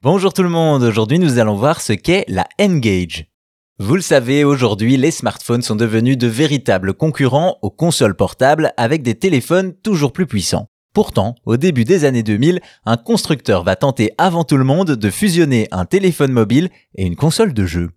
Bonjour tout le monde, aujourd'hui nous allons voir ce qu'est la N-Gage. Vous le savez, aujourd'hui les smartphones sont devenus de véritables concurrents aux consoles portables avec des téléphones toujours plus puissants. Pourtant, au début des années 2000, un constructeur va tenter avant tout le monde de fusionner un téléphone mobile et une console de jeu.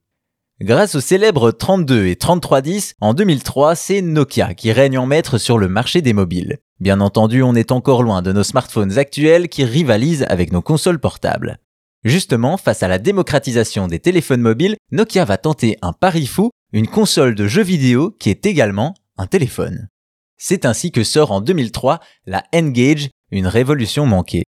Grâce aux célèbres 32 et 3310, en 2003, c'est Nokia qui règne en maître sur le marché des mobiles. Bien entendu, on est encore loin de nos smartphones actuels qui rivalisent avec nos consoles portables. Justement, face à la démocratisation des téléphones mobiles, Nokia va tenter un pari fou, une console de jeux vidéo qui est également un téléphone. C'est ainsi que sort en 2003 la N-Gage, une révolution manquée.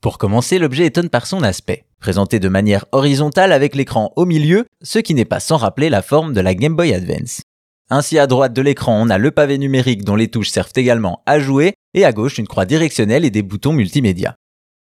Pour commencer, l'objet étonne par son aspect. Présenté de manière horizontale avec l'écran au milieu, ce qui n'est pas sans rappeler la forme de la Game Boy Advance. Ainsi à droite de l'écran, on a le pavé numérique dont les touches servent également à jouer, et à gauche une croix directionnelle et des boutons multimédia.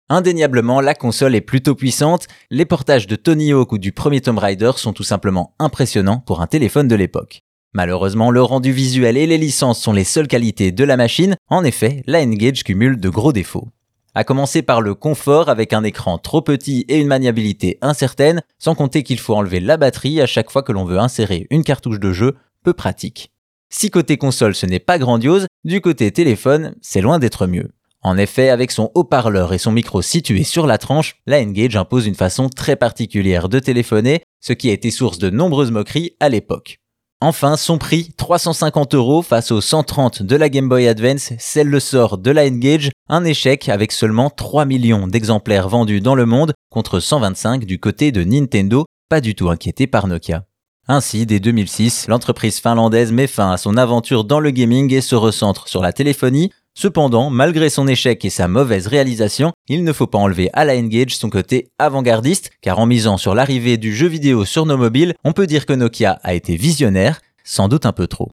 Indéniablement, la console est plutôt puissante, les portages de Tony Hawk ou du premier Tomb Raider sont tout simplement impressionnants pour un téléphone de l'époque. Malheureusement, le rendu visuel et les licences sont les seules qualités de la machine, en effet, la N-Gage cumule de gros défauts. À commencer par le confort avec un écran trop petit et une maniabilité incertaine, sans compter qu'il faut enlever la batterie à chaque fois que l'on veut insérer une cartouche de jeu, peu pratique. Si côté console ce n'est pas grandiose, du côté téléphone, c'est loin d'être mieux. En effet, avec son haut-parleur et son micro situé sur la tranche, la N-Gage impose une façon très particulière de téléphoner, ce qui a été source de nombreuses moqueries à l'époque. Enfin, son prix, 350 euros face aux 130 de la Game Boy Advance, scelle le sort de la N-Gage, un échec avec seulement 3 millions d'exemplaires vendus dans le monde contre 125 du côté de Nintendo, pas du tout inquiété par Nokia. Ainsi, dès 2006, l'entreprise finlandaise met fin à son aventure dans le gaming et se recentre sur la téléphonie, Cependant, malgré son échec et sa mauvaise réalisation, il ne faut pas enlever à la Engage son côté avant-gardiste, car en misant sur l'arrivée du jeu vidéo sur nos mobiles, on peut dire que Nokia a été visionnaire, sans doute un peu trop.